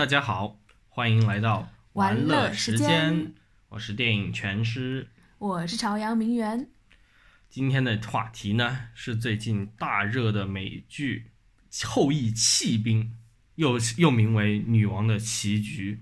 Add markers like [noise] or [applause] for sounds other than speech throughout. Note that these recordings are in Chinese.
大家好，欢迎来到玩乐乐时间间，我是电影全师。我是朝阳名媛，今天的话题呢是最近大热的美剧《后裔弃兵》，又又名为《女王的棋局》。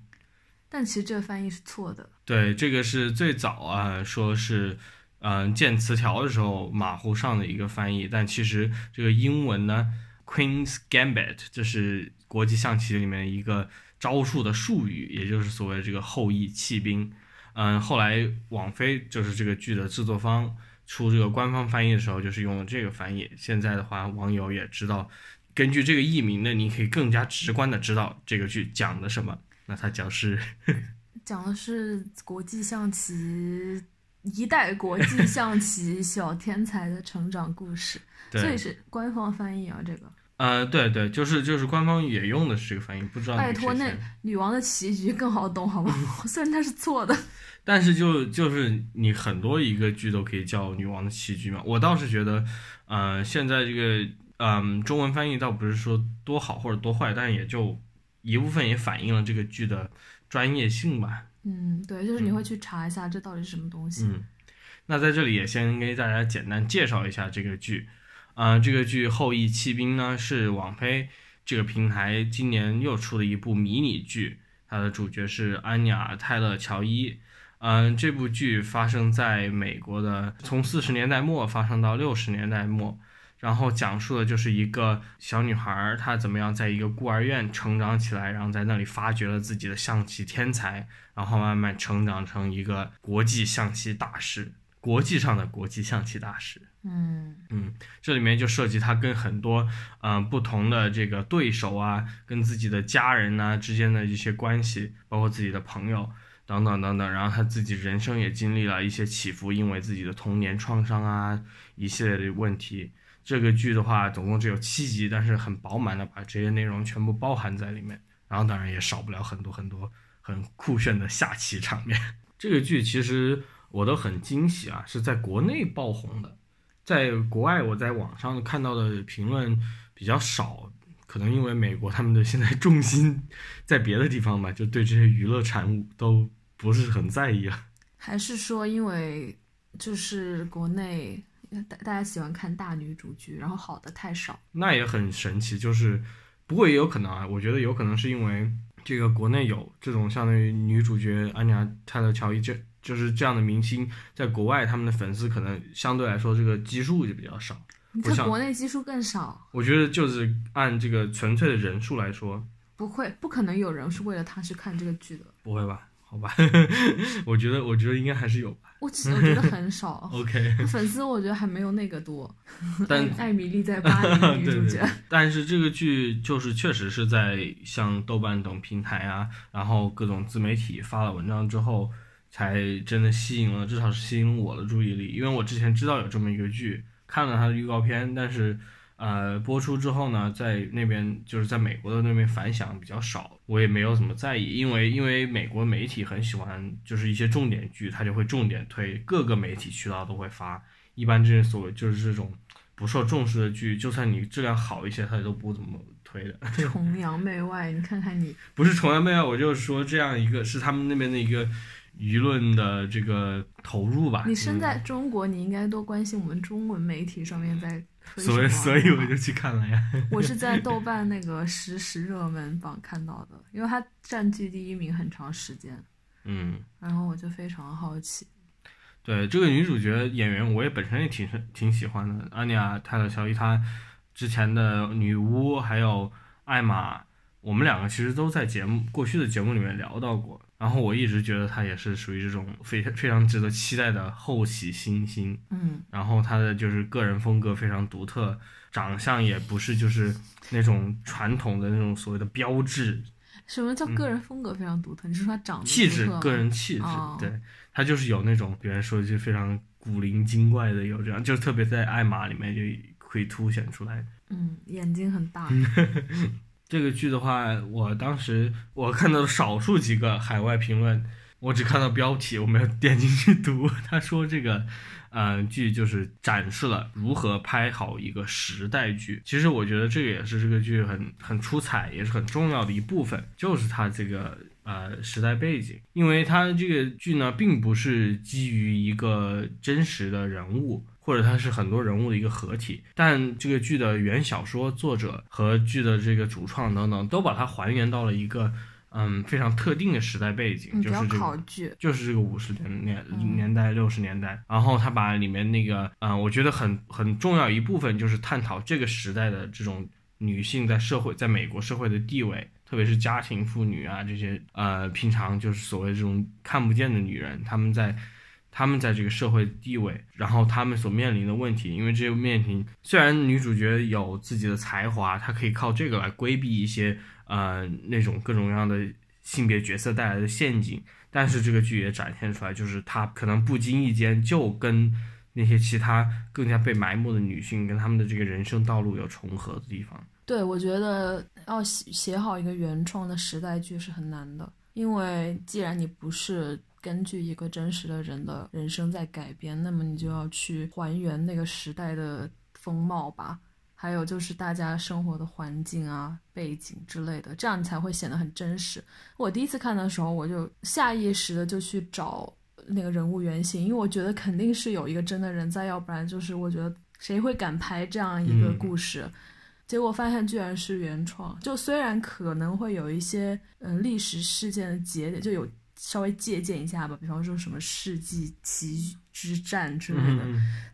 但其实这个翻译是错的。对，这个是最早啊，说是嗯、建词条的时候马虎上的一个翻译，但其实这个英文呢，Queen's Gambit，这是国际象棋里面一个招数的术语，也就是所谓的这个后羿弃兵。嗯，后来网飞就是这个剧的制作方出这个官方翻译的时候，就是用了这个翻译。现在的话，网友也知道，根据这个译名呢，你可以更加直观的知道这个剧讲的什么。那它讲是 [laughs] 讲的是国际象棋一代国际象棋小天才的成长故事，[laughs] 对，所以是官方翻译啊。这个呃，对对，就是就是官方也用的是这个翻译，不知道拜托，那女王的棋局更好懂好吗？[laughs] 虽然它是错的，但是就就是你很多一个剧都可以叫女王的棋局嘛。我倒是觉得，呃，现在这个嗯、中文翻译倒不是说多好或者多坏，但也就一部分也反映了这个剧的专业性吧。嗯，对，就是你会去查一下这到底是什么东西。嗯，那在这里也先给大家简单介绍一下这个剧。啊、这个剧《后羿弃兵》呢是网飞这个平台今年又出的一部迷你剧，它的主角是安雅·泰勒·乔伊。嗯、这部剧发生在美国的，从四十年代末发生到六十年代末，然后讲述的就是一个小女孩，她怎么样在一个孤儿院成长起来，然后在那里发掘了自己的象棋天才，然后慢慢成长成一个国际象棋大师，国际上的国际象棋大师。嗯嗯这里面就涉及他跟很多嗯、不同的这个对手啊，跟自己的家人呐、之间的一些关系，包括自己的朋友等等等等。然后他自己人生也经历了一些起伏，因为自己的童年创伤啊一系列的问题。这个剧的话，总共只有七集，但是很饱满的把这些内容全部包含在里面。然后当然也少不了很多很多很酷炫的下棋场面。[laughs] 这个剧其实我都很惊喜啊，是在国内爆红的。在国外，我在网上看到的评论比较少，可能因为美国他们的现在重心在别的地方吧，就对这些娱乐产物都不是很在意啊。[laughs] 还是说因为就是国内大大家喜欢看大女主剧，然后好的太少。那也很神奇，就是不过也有可能啊，我觉得有可能是因为这个国内有这种相当于女主角安妮亚·泰勒·乔伊这就是这样的明星，在国外他们的粉丝可能相对来说这个基数就比较少。在国内基数更少，我觉得就是按这个纯粹的人数来说，不会，不可能有人是为了他去看这个剧的。不会吧？好吧，[laughs] 我觉得我觉得应该还是有吧。我只我觉得很少，[laughs] OK，粉丝我觉得还没有那个多。[laughs] 但艾艾米丽在巴黎的女对主角，对对，但是这个剧就是确实是在像豆瓣等平台啊，然后各种自媒体发了文章之后，才真的吸引了，至少是吸引我的注意力。因为我之前知道有这么一个剧，看了它的预告片，但是呃播出之后呢，在那边就是在美国的那边反响比较少，我也没有怎么在意，因为因为美国媒体很喜欢就是一些重点剧，它就会重点推，各个媒体渠道都会发。一般这些所谓就是这种不受重视的剧，就算你质量好一些，它都不怎么推的。[laughs] 崇洋媚外。你看看你，不是崇洋媚外，我就是说这样一个是他们那边的一个舆论的这个投入吧。你身在嗯中国，你应该多关心我们中文媒体上面在。所以所以我就去看了呀。[laughs] 我是在豆瓣那个实时热门榜看到的，因为它占据第一名很长时间，嗯，然后我就非常好奇。对这个女主角演员，我也本身也挺挺喜欢的。安妮亚·泰勒·乔伊，她之前的女巫还有艾玛，我们两个其实都在节目过去的节目里面聊到过。然后我一直觉得他也是属于这种非常非常值得期待的后起新星。嗯，然后他的就是个人风格非常独特，长相也不是就是那种传统的那种所谓的标志什么叫个人风格非常独特？你是说他长得嗯气质个人气质，哦对他就是有那种别人说就非常古灵精怪的，有这样，就是特别在艾玛里面就可以凸显出来。嗯，眼睛很大，[laughs] 这个剧的话，我当时我看到少数几个海外评论，我只看到标题，我没有点进去读。他说这个，呃，剧就是展示了如何拍好一个时代剧。其实我觉得这个也是这个剧很很出彩，也是很重要的一部分，就是它这个呃时代背景。因为它这个剧呢，并不是基于一个真实的人物，或者它是很多人物的一个合体，但这个剧的原小说作者和剧的这个主创等等，都把它还原到了一个。嗯，非常特定的时代背景，就是这个，就是这个五十年年年代、六十年代。然后他把里面那个，嗯，我觉得很很重要一部分，就是探讨这个时代的这种女性在社会，在美国社会的地位，特别是家庭妇女啊这些，呃，平常就是所谓这种看不见的女人，她们在他们在这个社会地位，然后他们所面临的问题。因为这个面临，虽然女主角有自己的才华，她可以靠这个来规避一些。呃，那种各种各样的性别角色带来的陷阱，但是这个剧也展现出来，就是她可能不经意间就跟那些其他更加被埋没的女性，跟他们的这个人生道路有重合的地方。对，我觉得要写写好一个原创的时代剧是很难的，因为既然你不是根据一个真实的人的人生在改编，那么你就要去还原那个时代的风貌吧。还有就是大家生活的环境啊、背景之类的，这样你才会显得很真实。我第一次看的时候，我就下意识的就去找那个人物原型，因为我觉得肯定是有一个真的人在，要不然就是我觉得谁会敢拍这样一个故事？结果发现居然是原创，就虽然可能会有一些嗯历史事件的节点，就有。稍微借鉴一下吧，比方说什么世纪奇之战之类的，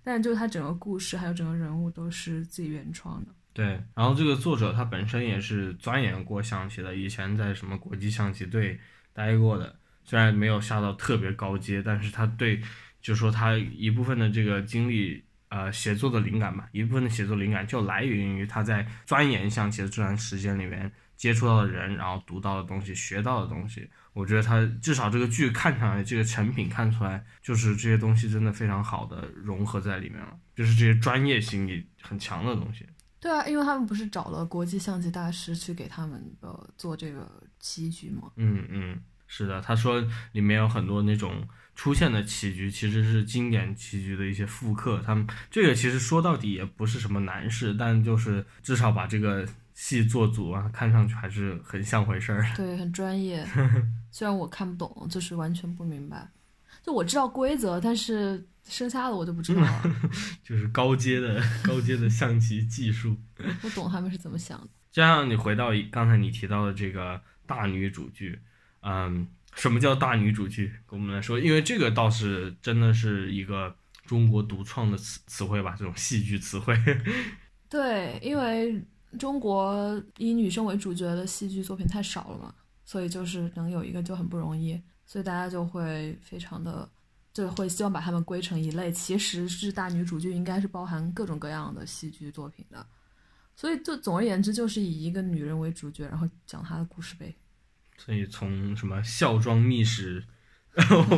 但就是它整个故事还有整个人物都是自己原创的。对，然后这个作者他本身也是钻研过象棋的，以前在什么国际象棋队待过的，虽然没有下到特别高阶，但是他对，就说他一部分的这个经历，呃，写作的灵感吧，一部分的写作灵感就来源于他在钻研象棋的这段时间里面接触到的人，然后读到的东西，学到的东西。我觉得他至少这个剧看上来，这个成品看出来，就是这些东西真的非常好的融合在里面了，就是这些专业性也很强的东西。对啊，因为他们不是找了国际象棋大师去给他们呃做这个棋局吗？嗯嗯，是的，他说里面有很多那种出现的棋局，其实是经典棋局的一些复刻。他们这个其实说到底也不是什么难事，但就是至少把这个。戏做足啊，看上去还是很像回事儿。对，很专业。[laughs] 虽然我看不懂，就是完全不明白。就我知道规则，但是剩下的我就不知道了。[laughs] 就是高阶的高阶的象棋技术。[laughs] 不懂他们是怎么想的。就像你回到刚才你提到的这个大女主剧，嗯，什么叫大女主剧？跟我们来说，因为这个倒是真的是一个中国独创的词词汇吧，这种戏剧词汇。对，因为。中国以女生为主角的戏剧作品太少了嘛，所以就是能有一个就很不容易，所以大家就会非常的就会希望把它们归成一类。其实是大女主剧应该是包含各种各样的戏剧作品的，所以就总而言之就是以一个女人为主角，然后讲她的故事呗。所以从什么孝庄秘史，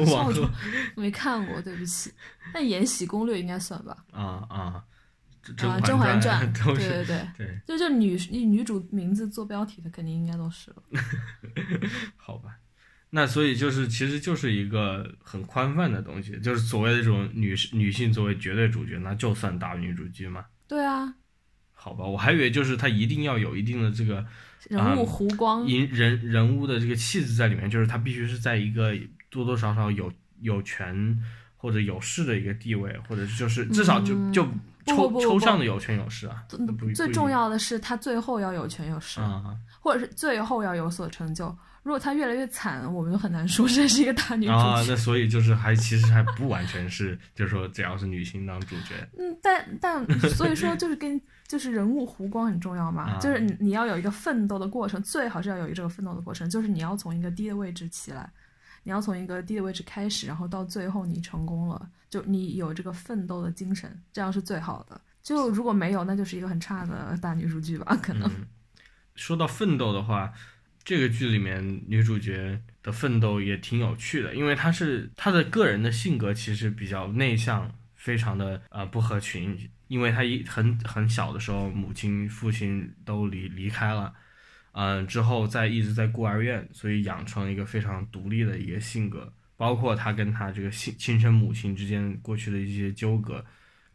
孝庄没看过，对不起。那《延禧攻略》应该算吧？啊啊。啊，《甄嬛传》[laughs] 对对对对，就就女女主名字做标题的，肯定应该都是了。[laughs] 好吧，那所以就是其实就是一个很宽泛的东西，就是所谓的这种女女性作为绝对主角，那就算大女主剧吗？对啊。好吧，我还以为就是她一定要有一定的这个人物弧光，人人人物的这个气质在里面，就是她必须是在一个多多少少有有权或者有势的一个地位，或者就是至少就就。抽抽象的有权有势啊，最重要的是他最后要有权有势，或者是最后要有所成就。如果他越来越惨，我们就很难说这是一个大女主啊。那所以就是还其实还不完全是，就是说只要是女性当主角。嗯，但但所以说就是跟就是人物弧光很重要嘛，就是你你要有一个奋斗的过程，最好是要有一个奋斗的过程，就是你要从一个低的位置起来。你要从一个低的位置开始，然后到最后你成功了，就你有这个奋斗的精神，这样是最好的。就如果没有，那就是一个很差的大女主剧吧，可能。说到奋斗的话，这个剧里面女主角的奋斗也挺有趣的，因为她是她的个人的性格其实比较内向，非常的呃不合群，因为她一很很小的时候，母亲父亲都离离开了。嗯，之后在一直在孤儿院，所以养成了一个非常独立的一个性格，包括他跟他这个亲亲生母亲之间过去的一些纠葛，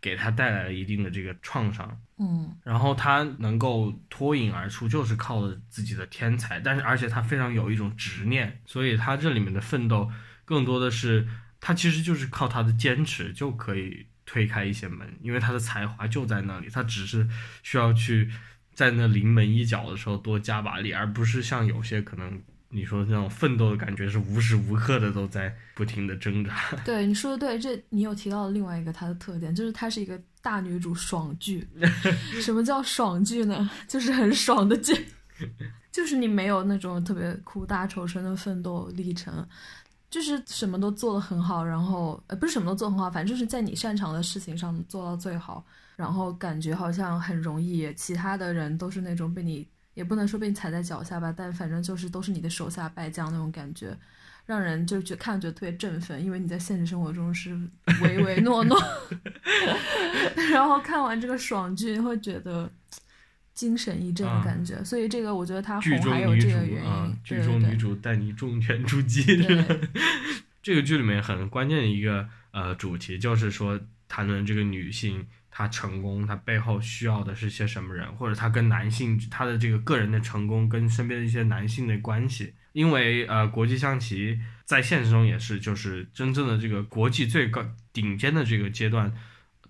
给他带来了一定的这个创伤。嗯然后他能够脱颖而出，就是靠着自己的天才，但是而且他非常有一种执念，所以他这里面的奋斗更多的是他其实就是靠他的坚持就可以推开一些门，因为他的才华就在那里，他只是需要去在那临门一脚的时候多加把力，而不是像有些可能你说那种奋斗的感觉是无时无刻的都在不停的挣扎。[laughs] 对你说的对，这你有提到另外一个它的特点，就是它是一个大女主爽剧。[laughs] 什么叫爽剧呢？[laughs] 就是很爽的剧，就是你没有那种特别苦大仇深的奋斗历程，就是什么都做得很好，然后呃不是什么都做得很好，反正就是在你擅长的事情上做到最好，然后感觉好像很容易，其他的人都是那种被你也不能说被你踩在脚下吧，但反正就是都是你的手下败将那种感觉。让人就觉看觉得特别振奋，因为你在现实生活中是唯唯诺诺 [laughs] [laughs] 然后看完这个爽剧会觉得精神一振的感觉，所以这个我觉得它剧中红还有女主这个原因，啊，剧中女主带你重拳出击。对 [laughs] 这个剧里面很关键的一个呃主题，就是说谈论这个女性她成功，她背后需要的是些什么人，或者她跟男性她的这个个人的成功跟身边的一些男性的关系。因为呃，国际象棋在现实中也是，就是真正的这个国际最高顶尖的这个阶段，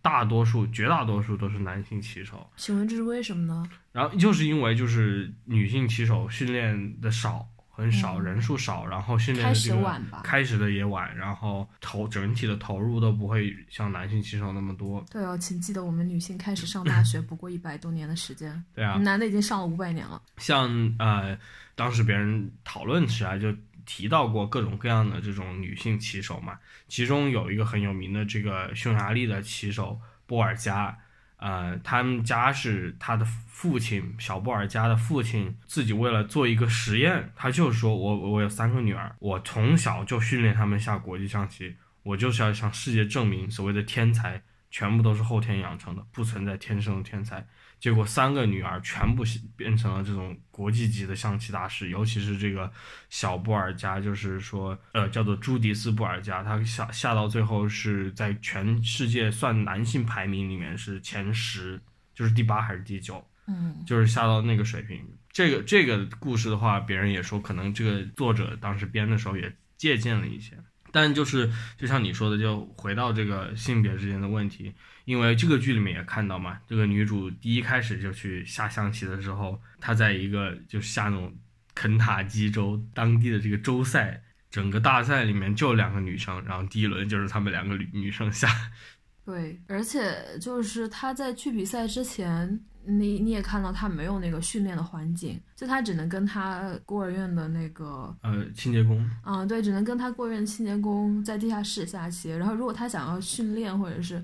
大多数绝大多数都是男性骑手。请问这是为什么呢？然后就是因为就是女性骑手训练的少，很少，嗯人数少，然后训练开的这个始晚吧。开始的也晚，然后投整体的投入都不会像男性骑手那么多。对哦，请记得我们女性开始上大学不过一百多年的时间，对啊，男的已经上了五百年了。像呃，当时别人讨论起来就提到过各种各样的这种女性棋手嘛，其中有一个很有名的这个匈牙利的棋手波尔加，呃，他们家是他的父亲小波尔加的父亲自己为了做一个实验，他就说我我有三个女儿，我从小就训练他们下国际象棋，我就是要向世界证明所谓的天才全部都是后天养成的，不存在天生的天才。结果三个女儿全部变成了这种国际级的象棋大师，尤其是这个小布尔加，就是说，呃，叫做朱迪斯布尔加，他下下到最后是在全世界算男性排名里面是前十，就是第八还是第九，嗯，就是下到那个水平。这个这个故事的话，别人也说，可能这个作者当时编的时候也借鉴了一些。但就是就像你说的，就回到这个性别之间的问题，因为这个剧里面也看到嘛，这个女主第一开始就去下象棋的时候，她在一个就下那种肯塔基州当地的这个州赛，整个大赛里面就两个女生，然后第一轮就是她们两个女女生下，[laughs] 对，而且就是她在去比赛之前，你你也看到他没有那个训练的环境，就他只能跟他孤儿院的那个，呃，清洁工，啊、对，只能跟他孤儿院清洁工在地下室下棋。然后如果他想要训练，或者是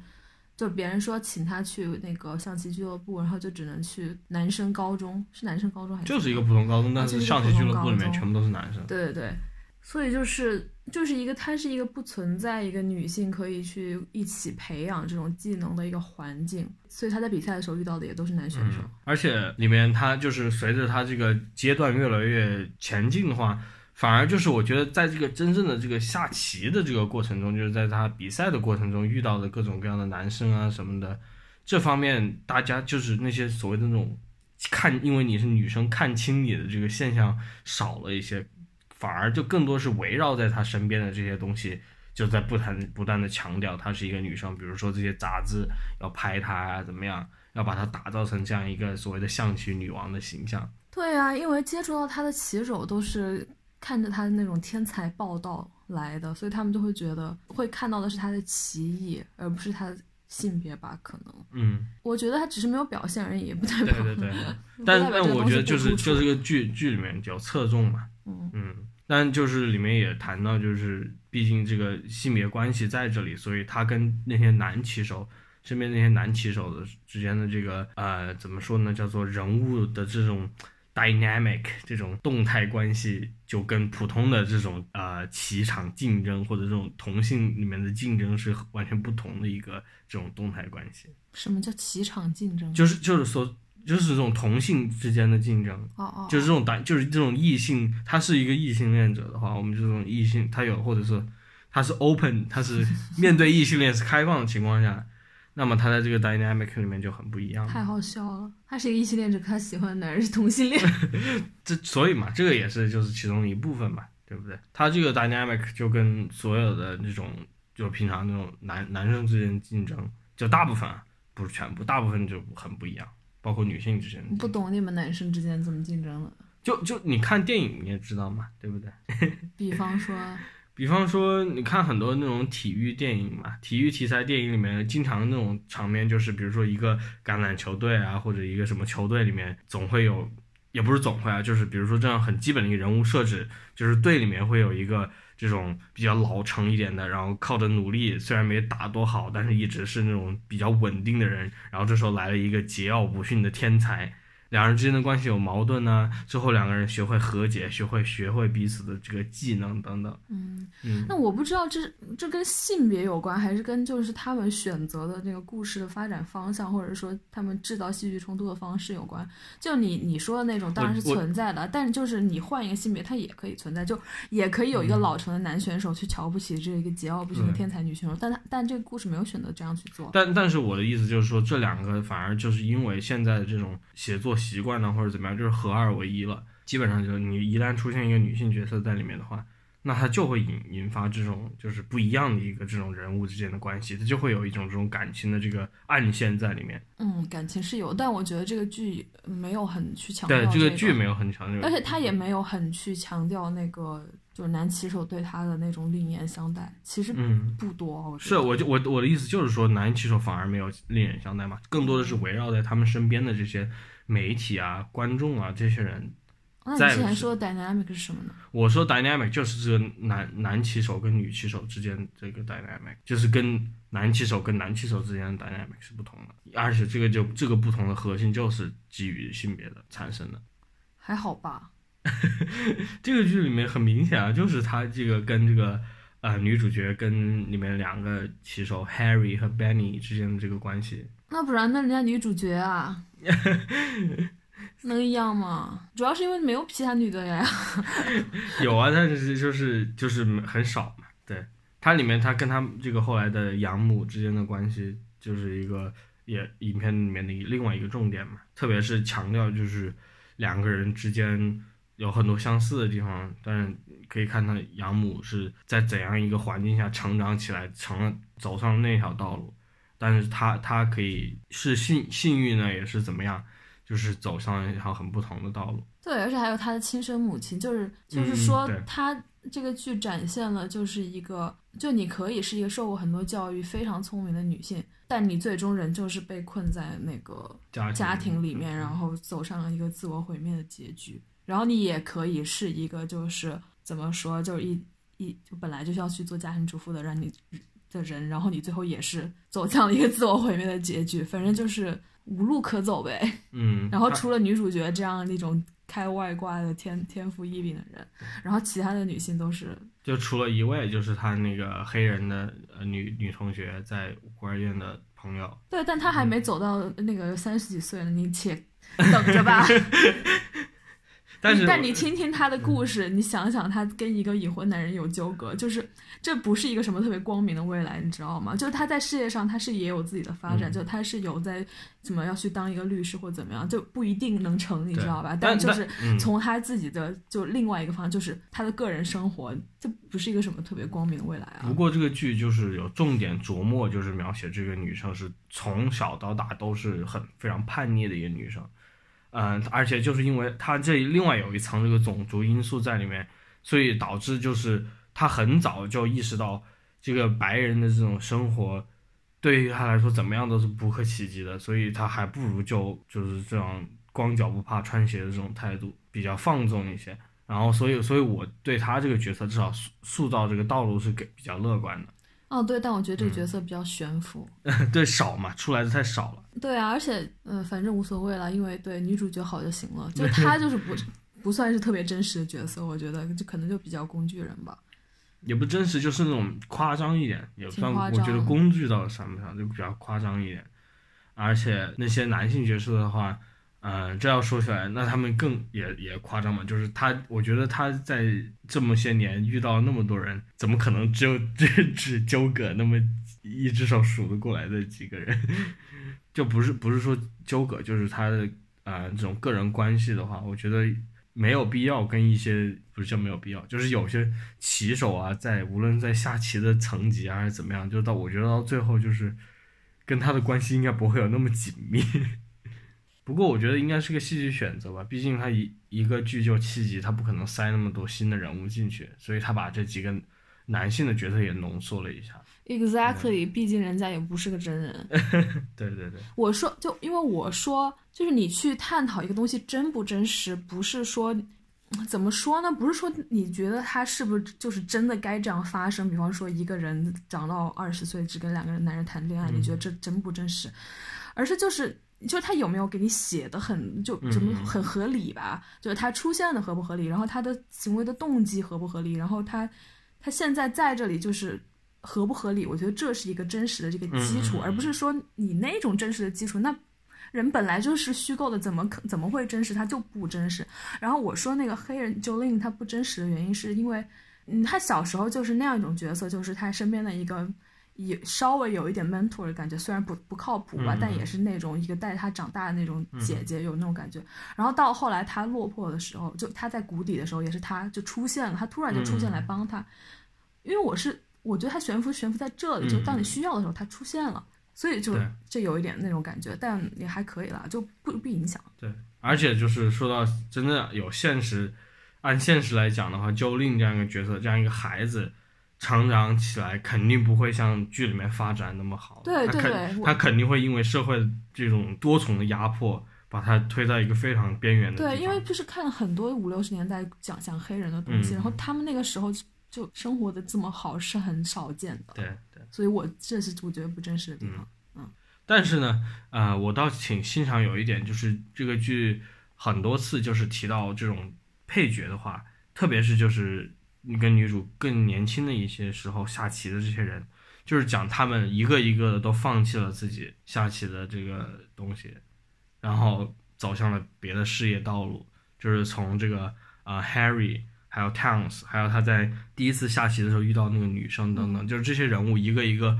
就别人说请他去那个象棋俱乐部，然后就只能去男生高中，是男生高中还是？就是一个普通高中，但是象棋俱乐部里面全部都是男生。对对对，所以就是就是一个，它是一个不存在一个女性可以去一起培养这种技能的一个环境，所以他在比赛的时候遇到的也都是男选手。嗯，而且里面他就是随着他这个阶段越来越前进的话，反而就是我觉得在这个真正的这个下棋的这个过程中，就是在他比赛的过程中遇到的各种各样的男生啊什么的，这方面大家就是那些所谓的那种看，因为你是女生看清你的这个现象少了一些，反而就更多是围绕在他身边的这些东西。就在不谈不断的强调她是一个女生，比如说这些杂志要拍她啊，怎么样，要把她打造成这样一个所谓的象棋女王的形象。对啊，因为接触到她的棋手都是看着他的那种天才报道来的，所以他们就会觉得会看到的是他的棋艺，而不是他的性别吧？可能嗯，我觉得他只是没有表现而已，也不代对表。对对。[laughs] 不但但我觉得就是就这个剧剧里面比较侧重嘛，嗯嗯，但就是里面也谈到，就是毕竟这个性别关系在这里，所以他跟那些男棋手身边那些男棋手的之间的这个呃怎么说呢，叫做人物的这种 dynamic 这种动态关系，就跟普通的这种呃棋场竞争或者这种同性里面的竞争是完全不同的一个这种动态关系。什么叫棋场竞争？就是就是说，就是这种同性之间的竞争，哦哦，就是这种单，就是这种异性，他是一个异性恋者的话，我们这种异性，他有或者是他是 open，他是面对异性恋是开放的情况下，那么他在这个 dynamic 里面就很不一样。太好笑了。他是一个异性恋者，可他喜欢的男人是同性恋。[laughs] 这所以嘛，这个也是就是其中一部分嘛，对不对？他这个 dynamic 就跟所有的那种就平常那种男男生之间竞争，就大部分啊，不是全部，大部分就很不一样，包括女性之间。不懂你们男生之间怎么竞争了。就就你看电影你也知道嘛，对不对？[laughs] 比方说，比方说，你看很多那种体育电影嘛，体育题材电影里面，经常那种场面就是，比如说一个橄榄球队啊，或者一个什么球队里面，总会有，也不是总会啊，就是比如说这样很基本的一个人物设置，就是队里面会有一个这种比较老成一点的，然后靠着努力，虽然没打多好，但是一直是那种比较稳定的人，然后这时候来了一个桀骜不驯的天才。两人之间的关系有矛盾呢，最后两个人学会和解，学会学会彼此的这个技能等等。嗯，嗯，那我不知道这这跟性别有关，还是跟就是他们选择的那个故事的发展方向，或者说他们制造戏剧冲突的方式有关。就你你说的那种当然是存在的，但就是你换一个性别，它也可以存在，就也可以有一个嗯老成的男选手去瞧不起这一个桀骜不驯的天才女选手，但他但这个故事没有选择这样去做。但但是我的意思就是说，这两个反而就是因为现在的这种写作习惯呢，或者怎么样，就是合二为一了。基本上就是你一旦出现一个女性角色在里面的话，那他就会引引发这种就是不一样的一个这种人物之间的关系，他就会有一种这种感情的这个暗线在里面。嗯，感情是有，但我觉得这个剧没有很去强调对，这个个剧没有很强调，而且他也没有很去强调那个就是男骑手对他的那种另眼相待，其实嗯。不多。我是，我就我我的意思就是说，男骑手反而没有另眼相待嘛，更多的是围绕在他们身边的这些媒体啊、观众啊这些人。那之前说的 dynamic 是什么呢？我说 dynamic 就是这个男男骑手跟女骑手之间这个 dynamic，就是跟男骑手跟男骑手之间的 dynamic 是不同的，而且这个就这个不同的核心就是基于性别的产生的。还好吧，[laughs] 这个剧里面很明显啊，就是他这个跟这个呃女主角跟里面两个骑手 Harry 和 Benny 之间的这个关系，那不然那人家女主角啊，[laughs] 能一样吗？主要是因为没有其他女的呀。[laughs] 有啊，但是就是就是很少嘛。对，它里面他跟他这个后来的养母之间的关系，就是一个也影片里面的另外一个重点嘛。特别是强调就是两个人之间有很多相似的地方，但是可以看到养母是在怎样一个环境下成长起来，成了走上那条道路。但是他他可以是幸幸运呢，也是怎么样，就是走上了一条很不同的道路。对，而且还有他的亲生母亲，就是就是嗯说对他这个剧展现了就是一个，就你可以是一个受过很多教育、非常聪明的女性，但你最终仍旧是被困在那个家庭家庭里面，然后走上了一个自我毁灭的结局。然后你也可以是一个，就是怎么说，就是一一就本来就是要去做家庭主妇的，让你的人，然后你最后也是走向了一个自我毁灭的结局。反正就是无路可走呗。嗯，然后除了女主角这样那种开外挂的天天赋异禀的人，然后其他的女性都是就除了一位，就是他那个黑人的呃女女同学在孤儿院的朋友，对，但他还没走到那个三十几岁呢，你且等着吧。[laughs] 但是但你听听她的故事，你想想她跟一个已婚男人有纠葛，就是这不是一个什么特别光明的未来，你知道吗？就是她在事业上，她是也有自己的发展，嗯就她是有在怎么要去当一个律师或怎么样，就不一定能成，你知道吧？但就是嗯从她自己的就另外一个方向，就是她的个人生活，这不是一个什么特别光明的未来啊不。过这个剧就是有重点琢磨，就是描写这个女生是从小到大都是很非常叛逆的一个女生，嗯、而且就是因为他这另外有一层这个种族因素在里面，所以导致就是他很早就意识到这个白人的这种生活对于他来说怎么样都是不可企及的，所以他还不如就就是这样光脚不怕穿鞋的这种态度，比较放纵一些。然后，所以，所以我对他这个角色至少塑塑造这个道路是给比较乐观的。哦，对，但我觉得这个嗯角色比较悬浮。[laughs] 对，少嘛，出来的太少了。对啊，而且嗯、呃反正无所谓了，因为对女主角好就行了。就 [laughs] 她就是不不算是特别真实的角色，我觉得就可能就比较工具人吧。也不真实，就是那种夸张一点，也算，我觉得工具倒算不上，就比较夸张一点。而且那些男性角色的话，嗯、这要说起来，那他们更也也夸张嘛，就是他，我觉得他在这么些年遇到那么多人，怎么可能只有 [laughs] 只只纠葛那么一只手数得过来的几个人？就不是不是说纠葛，就是他的呃这种个人关系的话，我觉得没有必要跟一些不是叫没有必要，就是有些棋手啊，在无论在下棋的层级啊还是怎么样，就到我觉得到最后就是跟他的关系应该不会有那么紧密。[laughs] 不过我觉得应该是个戏剧选择吧，毕竟他一一个剧就七集，他不可能塞那么多新的人物进去，所以他把这几个男性的角色也浓缩了一下。Exactly，毕竟人家也不是个真人。[laughs] 对对对，我说，就因为我说，就是你去探讨一个东西真不真实，不是说怎么说呢？不是说你觉得他是不是就是真的该这样发生？比方说，一个人长到二十岁只跟两个人男人谈恋爱，你觉得这真不真实？而是就是。就是他有没有给你写的很就怎么很合理吧？就是他出现的合不合理，然后他的行为的动机合不合理，然后他他现在在这里就是合不合理？我觉得这是一个真实的这个基础，而不是说你那种真实的基础，那人本来就是虚构的，怎么可怎么会真实？他就不真实。然后我说那个黑人 Jolin 他不真实的原因，是因为嗯，他小时候就是那样一种角色，就是他身边的一个。也稍微有一点 mentor 的感觉，虽然不不靠谱吧，嗯但也是那种一个带他长大的那种姐姐，有那种感觉。然后到后来他落魄的时候，就他在谷底的时候，也是他就出现了，他突然就出现来帮他。因为我是我觉得它悬浮悬浮在这里，就当你需要的时候它出现了，所以就对这有一点那种感觉，但也还可以啦，就不不影响。对，而且就是说到真的有现实，按现实来讲的话，就令这样一个角色，这样一个孩子。成长起来肯定不会像剧里面发展那么好，对对他肯对他肯定会因为社会这种多重的压迫，把他推到一个非常边缘的。对，因为就是看了很多五六十年代讲讲黑人的东西，嗯然后他们那个时候就生活的这么好是很少见的，对对，所以我这是我觉得不真实的地方。嗯但是呢，呃，我倒挺欣赏有一点，就是这个剧很多次就是提到这种配角的话，特别是就是你跟女主更年轻的一些时候下棋的这些人，就是讲他们一个一个的都放弃了自己下棋的这个东西，然后走向了别的事业道路，就是从这个呃 Harry。还有 Towns，还有他在第一次下棋的时候遇到那个女生等等，就是这些人物一个一个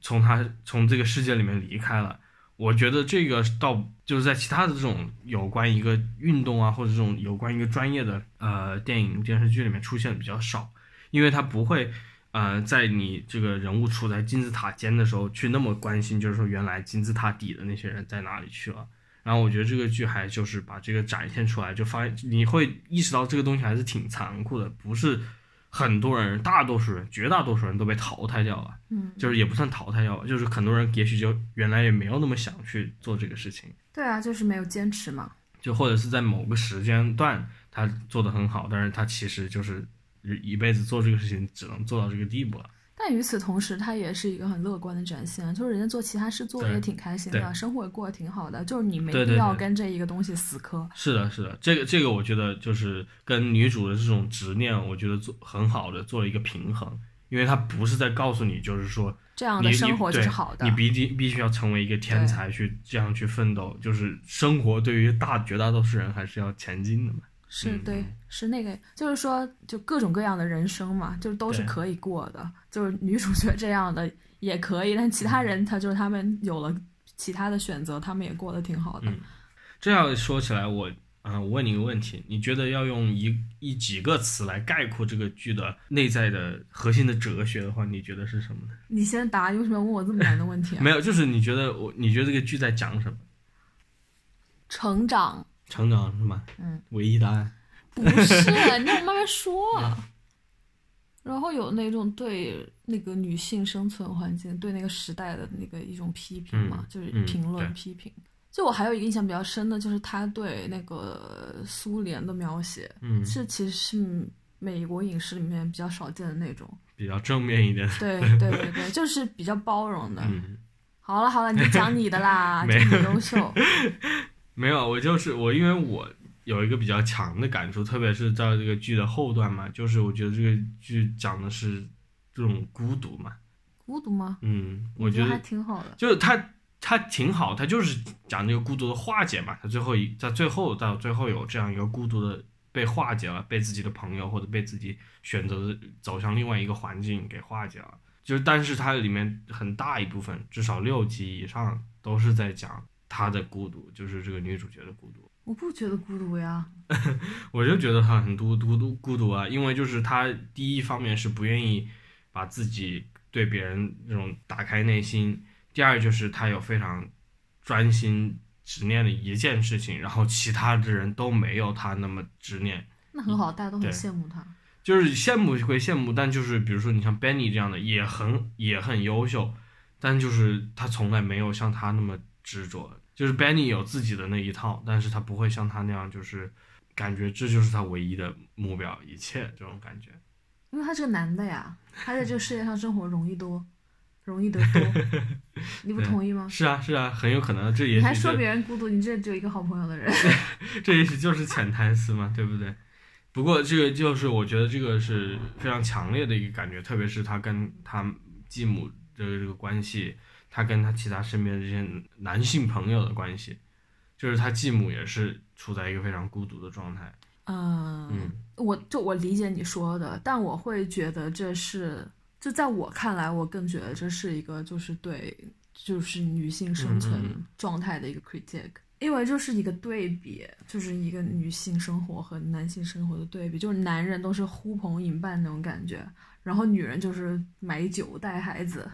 从他从这个世界里面离开了。我觉得这个倒就是在其他的这种有关一个运动啊，或者这种有关一个专业的呃电影电视剧里面出现的比较少，因为他不会呃在你这个人物处在金字塔尖的时候去那么关心，就是说原来金字塔底的那些人在哪里去了。然后我觉得这个剧还就是把这个展现出来，就发现你会意识到这个东西还是挺残酷的，不是很多人，大多数人，绝大多数人都被淘汰掉了。嗯，就是也不算淘汰掉吧，就是很多人也许就原来也没有那么想去做这个事情，对啊，就是没有坚持嘛。就或者是在某个时间段他做的很好，但是他其实就是一辈子做这个事情只能做到这个地步了。但与此同时，他也是一个很乐观的展现，就是人家做其他事做的也挺开心的，生活也过得挺好的，就是你没必要跟这一个东西死磕。是的，是的，这个这个我觉得就是跟女主的这种执念，我觉得做很好的做了一个平衡，因为他不是在告诉你，就是说这样的生活就是好的。你必定必须要成为一个天才去这样去奋斗，就是生活对于大绝大多数人还是要前进的嘛。嗯是对，是那个，就是说，就各种各样的人生嘛，就都是可以过的。就是女主角这样的也可以，但其他人他就是他们有了其他的选择，他们也过得挺好的。嗯这样说起来，我啊、我问你一个问题，你觉得要用一一几个词来概括这个剧的内在的核心的哲学的话，你觉得是什么呢？[laughs] 你先答，你为什么要问我这么难的问题啊？[laughs] 没有，就是你觉得我，你觉得这个剧在讲什么？成长成长是吗？嗯，唯一答案。不是，[laughs] 你让我慢慢说。然后有那种对那个女性生存环境、对那个时代的那个一种批评嘛，嗯就是嗯评论、对批评。就我还有一个印象比较深的，就是他对那个苏联的描写，嗯，是其实是美国影视里面比较少见的那种。比较正面一点。对对对对，[laughs] 就是比较包容的。嗯，好了好了，你讲你的啦，[laughs] 你优秀。没有，我就是我，因为我有一个比较强的感触，特别是在这个剧的后段嘛，就是我觉得这个剧讲的是这种孤独嘛。孤独吗？嗯，我觉得挺好的。就是他他挺好，他就是讲那个孤独的化解嘛。他最后一在最后到最后有这样一个孤独的被化解了，被自己的朋友或者被自己选择的走向另外一个环境给化解了。就是，但是它里面很大一部分，至少六集以上都是在讲她的孤独，就是这个女主角的孤独。我不觉得孤独呀，[laughs] 我就觉得她很孤独独孤独啊，因为就是她第一方面是不愿意把自己对别人这种打开内心，第二就是她有非常专心执念的一件事情，然后其他的人都没有她那么执念。那很好，大家都很羡慕她。就是羡慕归羡慕，但就是比如说你像 Benny 这样的也很也很优秀，但就是他从来没有像他那么执着。就是 Benny 有自己的那一套，但是他不会像他那样，就是感觉这就是他唯一的目标，一切这种感觉。因为他是个男的呀，他在这个世界上生活容易多，容易得多，[laughs] 你不同意吗？是啊是啊，很有可能这也你还说别人孤独，你这只有一个好朋友的人。[laughs] 这也许就是潜台词嘛，对不对？不过这个就是我觉得这个是非常强烈的一个感觉，特别是他跟他继母的这个关系，他跟他其他身边的这些男性朋友的关系，就是他继母也是处在一个非常孤独的状态。嗯，嗯我就我理解你说的，但我会觉得这是，就在我看来，我更觉得这是一个就是对就是女性生存状态的一个 critique，、因为就是一个对比，就是一个女性生活和男性生活的对比，就是男人都是呼朋引伴那种感觉。然后女人就是买酒带孩子，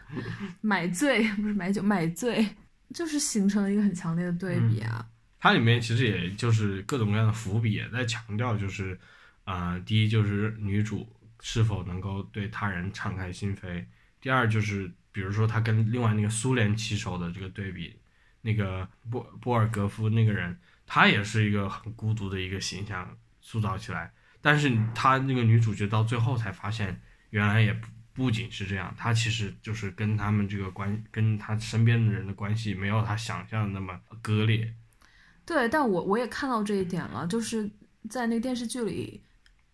买醉不是买酒买醉，就是形成了一个很强烈的对比啊。它里面其实也就是各种各样的伏笔也在强调，就是，啊、第一就是女主是否能够对他人敞开心扉，第二就是比如说她跟另外那个苏联棋手的这个对比，那个波波尔格夫那个人，他也是一个很孤独的一个形象塑造起来，但是他那个女主角到最后才发现，原来也不不仅是这样，他其实就是跟他们这个关，跟他身边的人的关系没有他想象的那么割裂。对，但我我也看到这一点了，就是在那个电视剧里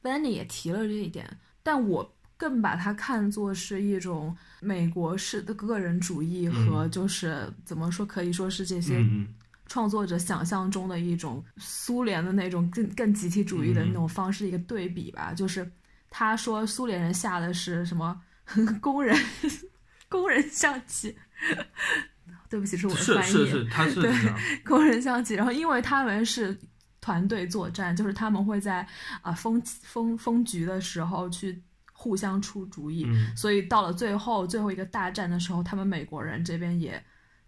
，Benny 也提了这一点，但我更把它看作是一种美国式的个人主义和就是、怎么说，可以说是这些嗯嗯。创作者想象中的一种苏联的那种更更集体主义的那种方式的一个对比吧。就是他说苏联人下的是什么 [laughs] 工人工人象棋，[laughs] 对不起，是我的翻译。是是，他是。这样，工人象棋，然后因为他们是团队作战，就是他们会在啊、封封封局的时候去互相出主意，嗯。所以到了最后最后一个大战的时候，他们美国人这边也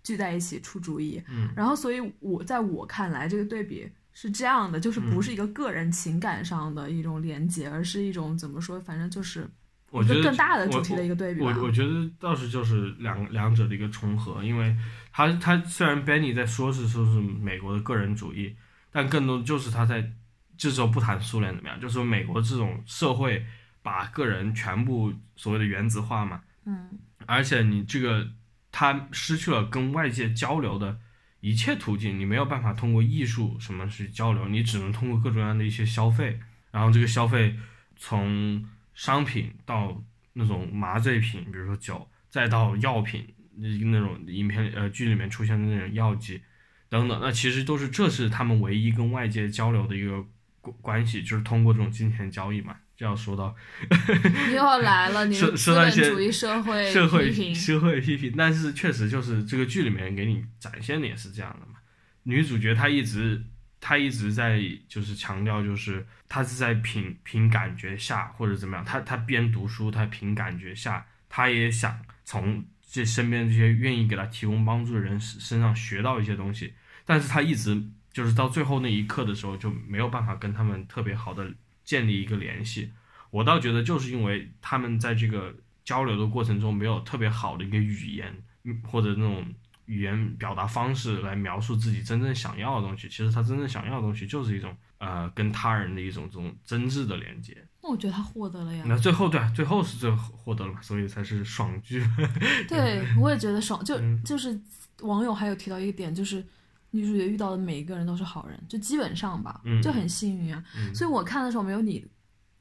聚在一起出主意，嗯。然后所以我在我看来，这个对比是这样的，就是不是一个个人情感上的一种连接，而是一种怎么说，反正就是我觉得更大的主题的一个对比吧。我我觉得倒是就是两两者的一个重合，因为他他虽然 Benny 在说是说是美国的个人主义，但更多就是他在这时候不谈苏联怎么样，就是说美国这种社会把个人全部所谓的原子化嘛，嗯而且你这个他失去了跟外界交流的一切途径，你没有办法通过艺术什么去交流，你只能通过各种各样的一些消费，然后这个消费从商品到那种麻醉品，比如说酒，再到药品，那种影片呃剧里面出现的那种药剂等等，那其实都是这是他们唯一跟外界交流的一个关关系，就是通过这种金钱交易嘛。这要说到 [laughs] 又要来了，你说说到一些本主义社会社会批评。社会批评，但是确实就是这个剧里面给你展现的也是这样的嘛。女主角她一直她一直在就是强调，就是她是在凭凭感觉下或者怎么样，她她边读书，她凭感觉下，她也想从这身边这些愿意给她提供帮助的人身身上学到一些东西，但是她一直就是到最后那一刻的时候就没有办法跟他们特别好的建立一个联系。我倒觉得就是因为他们在这个交流的过程中没有特别好的一个语言，嗯或者那种语言表达方式来描述自己真正想要的东西。其实他真正想要的东西就是一种呃跟他人的一种这种真挚的连接。那我觉得他获得了呀。那最后对，最后是最后获得了嘛，所以才是爽剧。[laughs] 对，我也觉得爽，就嗯就是网友还有提到一个点，就是女主角遇到的每一个人都是好人，就基本上吧，嗯就很幸运啊。嗯所以我看的时候没有你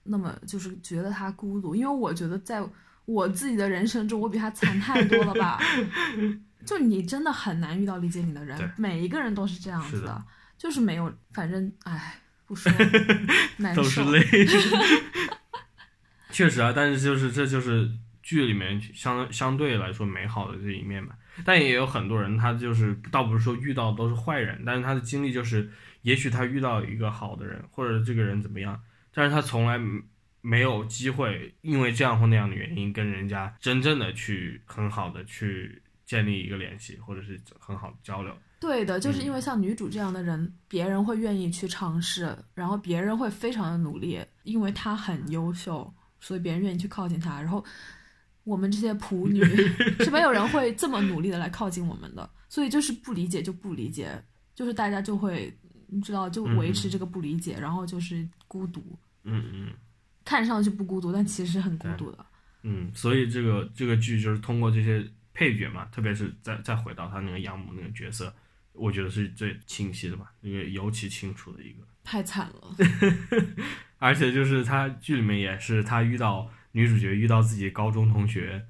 那么就是觉得她孤独，因为我觉得在我自己的人生中，我比她惨太多了吧。[laughs] 就你真的很难遇到理解你的人，每一个人都是这样子是的就是没有，反正唉，不说 [laughs] 都是受。泪。[laughs] 确实啊，但是就是这就是剧里面相相对来说美好的这一面嘛。但也有很多人，他就是倒不是说遇到都是坏人，但是他的经历就是，也许他遇到一个好的人，或者这个人怎么样，但是他从来没有机会因为这样或那样的原因跟人家真正的去很好的去建立一个联系，或者是很好的交流。对的，就是嗯因为像女主这样的人，别人会愿意去尝试，然后别人会非常的努力，因为她很优秀，所以别人愿意去靠近她。然后我们这些普女 [laughs] 是没有人会这么努力的来靠近我们的，所以就是不理解就不理解，就是大家就会你知道就维持这个不理解，然后就是孤独，嗯嗯。看上去不孤独，但其实很孤独的。嗯，所以这个这个剧就是通过这些配角嘛，特别是再再回到他那个养母那个角色，我觉得是最清晰的吧，那个尤其清楚的一个。太惨了，[laughs] 而且就是他剧里面也是他遇到女主角遇到自己高中同学，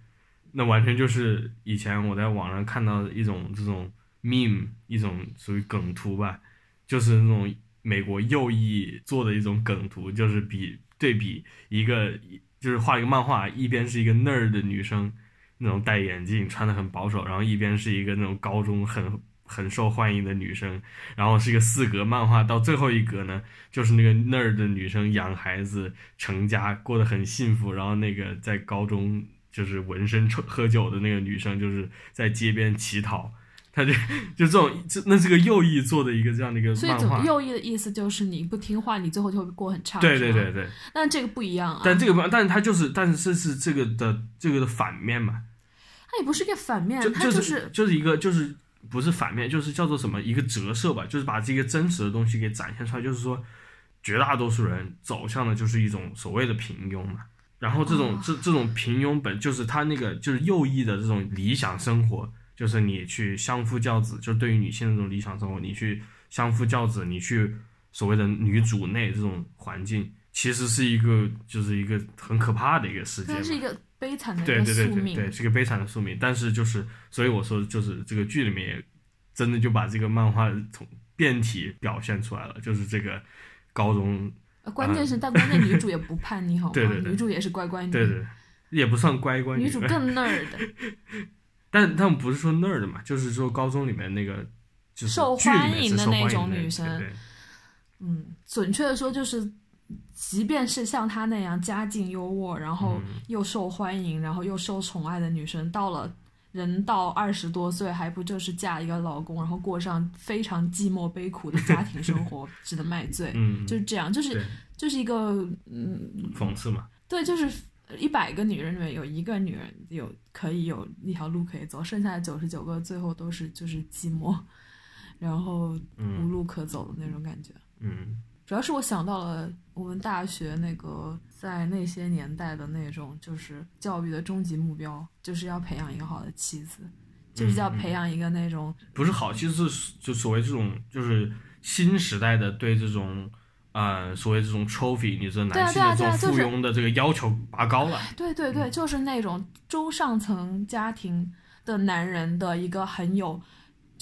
那完全就是以前我在网上看到的一种这种 meme，一种属于梗图吧，就是那种美国右翼做的一种梗图，就是比对比一个就是画一个漫画，一边是一个 nerd 的女生，那种戴眼镜穿的很保守，然后一边是一个那种高中很很受欢迎的女生，然后是一个四格漫画，到最后一格呢，就是那个 nerd 的女生养孩子成家，过得很幸福，然后那个在高中就是纹身抽喝酒的那个女生，就是在街边乞讨。他就就这种，这那是个右翼做的一个这样的一个漫画，右翼的意思就是你不听话，你最后就会过很差。对对对对，但这个不一样啊，但这个不，但是它就是，但是这是这个的这个的反面嘛，它也不是一个反面，就是就是一个就是不是反面，就是叫做什么一个折射吧，就是把这个真实的东西给展现出来，就是说绝大多数人走向的就是一种所谓的平庸嘛。然后这种、哦这这种平庸本就是他那个就是右翼的这种理想生活，就是你去相夫教子，就对于女性的这种理想生活，你去相夫教子，你去所谓的女主内这种环境，其实是一个就是一个很可怕的一个世界嘛。它是一个悲惨的一对对对个宿命。对对，是个悲惨的宿命。但是就是，所以我说，就是这个剧里面也真的就把这个漫画从变体表现出来了，就是这个高中，呃关键是，但关键女主也不叛逆，[laughs] 好吗？对对对女主也是乖乖女，对对，也不算乖乖女女主 [laughs] 更 nerd，但他们不是说 nerd 嘛，就是说高中里面那个就是受欢迎的那种女生对对嗯，准确的说就是。即便是像她那样家境优渥，然后嗯。又受欢迎，然后又受宠爱的女生，到了人到二十多岁，还不就是嫁一个老公，然后过上非常寂寞悲苦的家庭生活，[laughs] 只能卖醉。嗯，就是这样，就是就是一个嗯，讽刺嘛，对，就是一百个女人里面有一个女人有可以有一条路可以走，剩下的九十九个最后都是就是寂寞，然后无嗯。路可走的那种感觉。嗯主要是我想到了我们大学那个在那些年代的那种，就是教育的终极目标，就是要培养一个好的妻子，就是要培养一个那种不是好，妻子是就所谓这种就是新时代的对这种。呃，所谓这种 trophy，你这对啊对啊男性的这种附庸的这个要求拔高了，对对对，就是那种中上层家庭的男人的一个很有，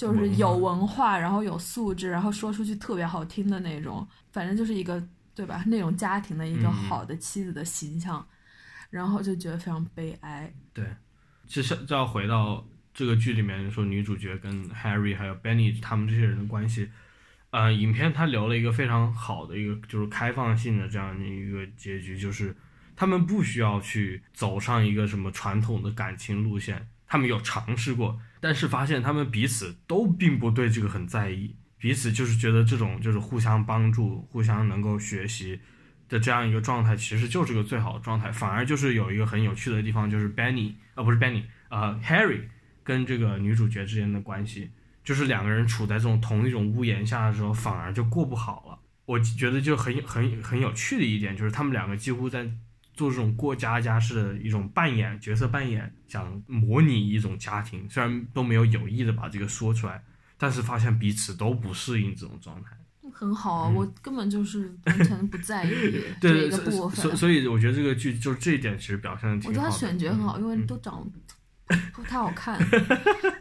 就是有文化，然后有素质，然后说出去特别好听的那种，反正就是一个对吧？[laughs] 那种家庭的一个嗯好的妻子的形象，然后就觉得非常悲哀。对，其实这要回到这个剧里面说女主角跟 Harry 还有 Benny 他们这些人的关系，呃，影片它留了一个非常好的一个就是开放性的这样的一个结局，就是他们不需要去走上一个什么传统的感情路线，他们有尝试过，但是发现他们彼此都并不对这个很在意，彼此就是觉得这种就是互相帮助、互相能够学习。的这样一个状态，其实就是个最好的状态。反而就是有一个很有趣的地方，就是 Benny 啊、不是 Benny 呃 Harry 跟这个女主角之间的关系，就是两个人处在这种同一种屋檐下的时候，反而就过不好了。我觉得就很很很有趣的一点，就是他们两个几乎在做这种过家家式的一种扮演角色扮演，想模拟一种家庭，虽然都没有有意的把这个说出来，但是发现彼此都不适应这种状态。很好啊，我根本就是完全不在意 [laughs] 这个所部分。所所以我觉得这个剧就是这一点其实表现的挺好的。我觉得他选角很好，因为嗯都长得不太好看，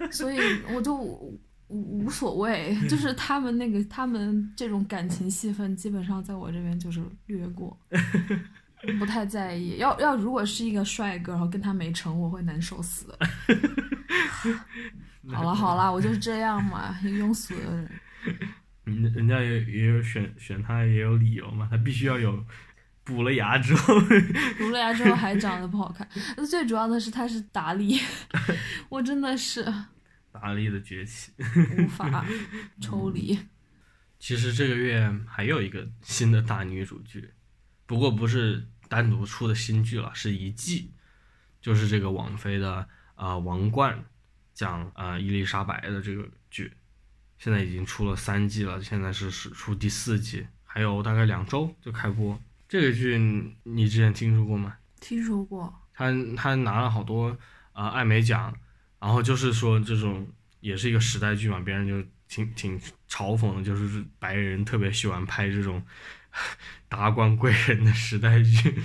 所以我就无无所谓，[laughs] 就是他们那个他们这种感情戏份，基本上在我这边就是略过，不太在意。要要如果是一个帅哥，然后跟他没成，我会难受死。[laughs] 好了好了，我就是这样嘛，一个庸俗的人。[laughs] 人人家也也有选选他也有理由嘛，他必须要有补了牙之后，[laughs] 补了牙之后还长得不好看。那最主要的是他是达利，我真的是达利的崛起，无法抽离。其实这个月还有一个新的大女主剧，不过不是单独出的新剧了，是一季，就是这个王菲的啊《王冠》，讲啊伊丽莎白的这个剧。现在已经出了三季了，现在是是出第四季，还有大概两周就开播。这个剧你之前听说过吗？听说过。他他拿了好多啊艾美奖，然后就是说这种也是一个时代剧嘛，别人就挺挺嘲讽的，就是白人特别喜欢拍这种 [laughs] 达官贵人的时代剧。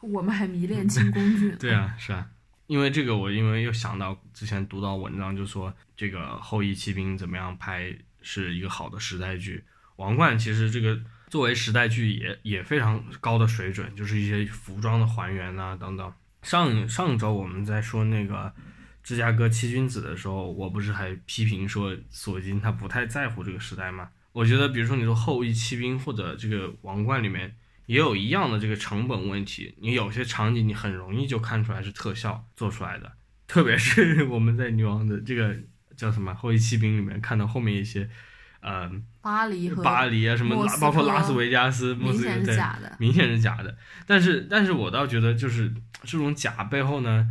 我们还迷恋清宫剧。对啊，是啊。因为这个，我因为又想到之前读到文章，就说这个《后羿骑兵》怎么样拍是一个好的时代剧。王冠其实这个作为时代剧也也非常高的水准，就是一些服装的还原啊等等。上上周我们在说那个芝加哥七君子的时候，我不是还批评说索金他不太在乎这个时代吗？我觉得比如说你说《后羿骑兵》或者这个王冠里面。也有一样的这个成本问题，你有些场景你很容易就看出来是特效做出来的，特别是 [laughs] 我们在女王的这个叫什么后裔骑兵里面看到后面一些，呃，巴黎和巴黎啊什么，包括拉斯维加斯，明显是假的，明显是假的。但是，但是我倒觉得就是这种假背后呢，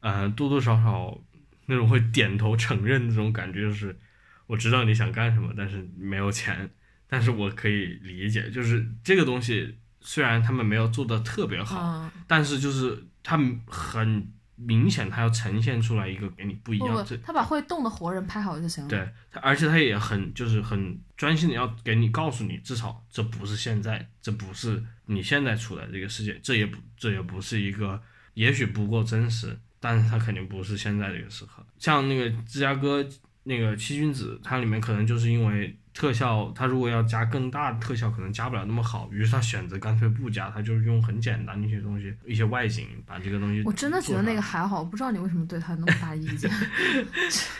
呃，多多少少那种会点头承认那种感觉，就是我知道你想干什么，但是没有钱，但是我可以理解，就是这个东西。虽然他们没有做的特别好，但是就是他们很明显，他要呈现出来一个给你不一样。不，他把会动的活人拍好就行了。对，他而且他也很就是很专心的要给你告诉你，至少这不是现在，这不是你现在处的这个世界，这也不这也不是一个，也许不够真实，但是他肯定不是现在这个时刻。像那个芝加哥那个七君子，它里面可能就是因为。特效，它如果要加更大的特效，可能加不了那么好，于是他选择干脆不加，他就是用很简单的一些东西，一些外景把这个东西。我真的觉得那个还好，不知道你为什么对他那么大意见。[laughs]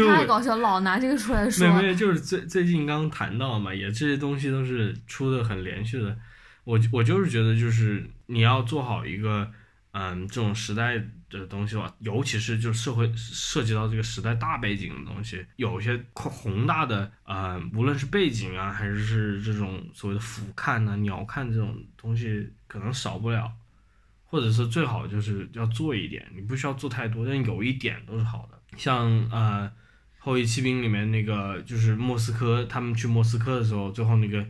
[laughs] 太搞笑，老拿这个出来说。没有，就是最最近刚谈到嘛，也这些东西都是出的很连续的。我我就是觉得，就是你要做好一个，嗯，这种时代。的东西吧，尤其是就社会涉及到这个时代大背景的东西，有些宏大的呃，无论是背景啊，还是这种所谓的俯瞰呐、鸟瞰这种东西，可能少不了，或者是最好就是要做一点，你不需要做太多，但有一点都是好的。像呃，《后裔骑兵》里面那个就是莫斯科，他们去莫斯科的时候，最后那个。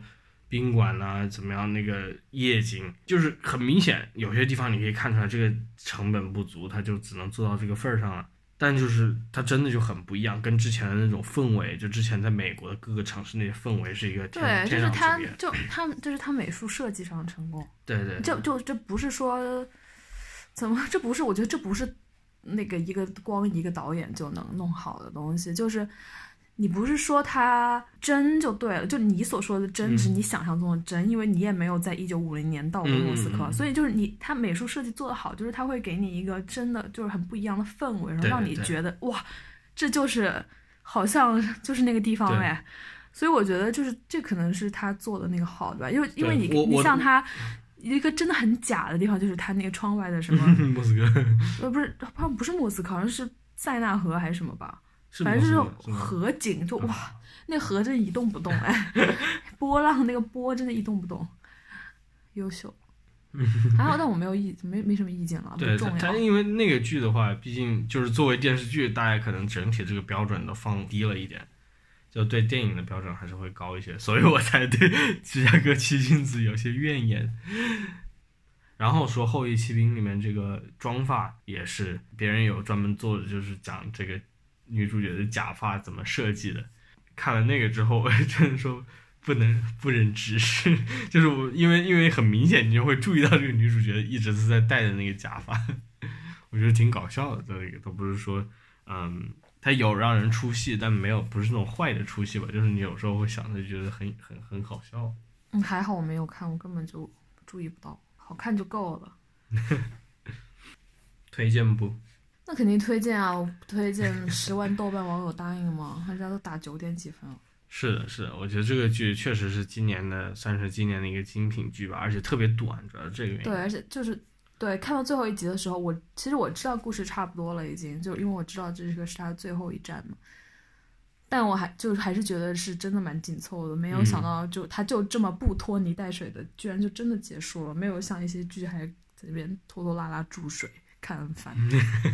宾馆呐，怎么样？那个夜景就是很明显，有些地方你可以看出来这个成本不足，它就只能做到这个份儿上了。但就是它真的就很不一样，跟之前的那种氛围，就之前在美国的各个城市那些氛围是一个对，就是它就它就是它美术设计上成功。对对，就就这不是说怎么，这不是我觉得这不是那个一个光一个导演就能弄好的东西，就是。你不是说它真就对了，就你所说的真是你想象中的真，因为你也没有在一九五零年到过莫斯科，所以就是你它美术设计做得好，就是它会给你一个真的就是很不一样的氛围，然后让你觉得哇，这就是好像就是那个地方哎，所以我觉得就是这可能是他做的那个好的吧，因为因为你你像他一个真的很假的地方，就是他那个窗外的什么 [laughs] 莫斯科，呃不是好像不是莫斯科，好像是塞纳河还是什么吧。反正就是河景，就哇，那河真一动不动哎，[laughs] 波浪那个波真的一动不动，优秀，[laughs] 还好，但我没有意没没什么意见了，对，重要。因为那个剧的话，毕竟就是作为电视剧，大家可能整体这个标准都放低了一点，就对电影的标准还是会高一些，所以我才对芝加哥七君子有些怨言。然后说《后裔骑兵》里面这个妆发也是别人有专门做的，就是讲这个。女主角的假发怎么设计的？看了那个之后，[laughs] 我真的说不能不忍直视，[laughs] 就是我因为因为很明显，你就会注意到这个女主角一直是在戴的那个假发，[laughs] 我觉得挺搞笑的。这个都不是说，嗯，它有让人出戏，但没有不是那种坏的出戏吧，就是你有时候会想着觉得很很很好笑。嗯，还好我没有看，我根本就注意不到，好看就够了。推荐不？那肯定推荐啊！我推荐十万豆瓣网友答应吗？人家都打九点几分了。是的，是的，我觉得这个剧确实是今年的，算是今年的一个精品剧吧，而且特别短，主要是这个原因。对，而且就是对，看到最后一集的时候，我其实我知道故事差不多了，已经就因为我知道这个是他最后一站嘛。但我还就是还是觉得是真的蛮紧凑的，没有想到就他就这么不拖泥带水的，居然就真的结束了，没有像一些剧还在那边拖拖拉拉注水，看很烦。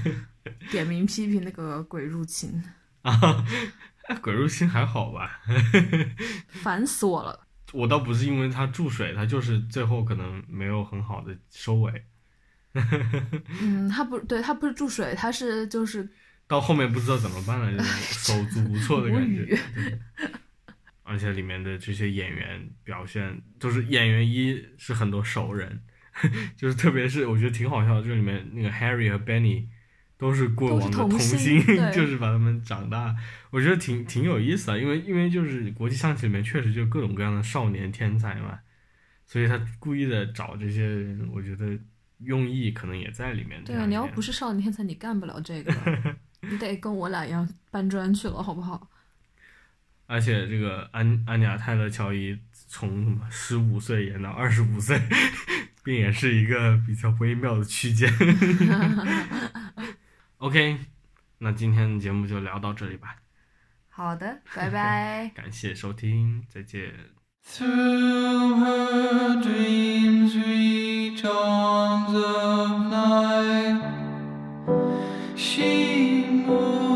[laughs] 点名批评那个鬼入侵啊，[laughs] 鬼入侵还好吧？[laughs] 烦死我了！我倒不是因为他注水，他就是最后可能没有很好的收尾。嗯，他不对，他不是注水，他是就是。到后面不知道怎么办了，就是手足无措的感觉。而且里面的这些演员表现，就是演员一是很多熟人，[laughs] 就是特别是我觉得挺好笑的，就是里面那个 Harry 和 Benny 都是过往的童星，就是把他们长大，我觉得挺挺有意思的，因为因为就是国际象棋里面确实就各种各样的少年天才嘛，所以他故意的找这些人，我觉得用意可能也在里面。对啊，你要不是少年天才，你干不了这个。[laughs] 你得跟我俩一样搬砖去了，好不好？而且这个安安妮亚泰勒乔伊从什么十五岁演到二十五岁，并也是一个比较微妙的区间。[laughs] OK，那今天的节目就聊到这里吧。好的，[laughs] 拜拜。感谢收听，再见。She moves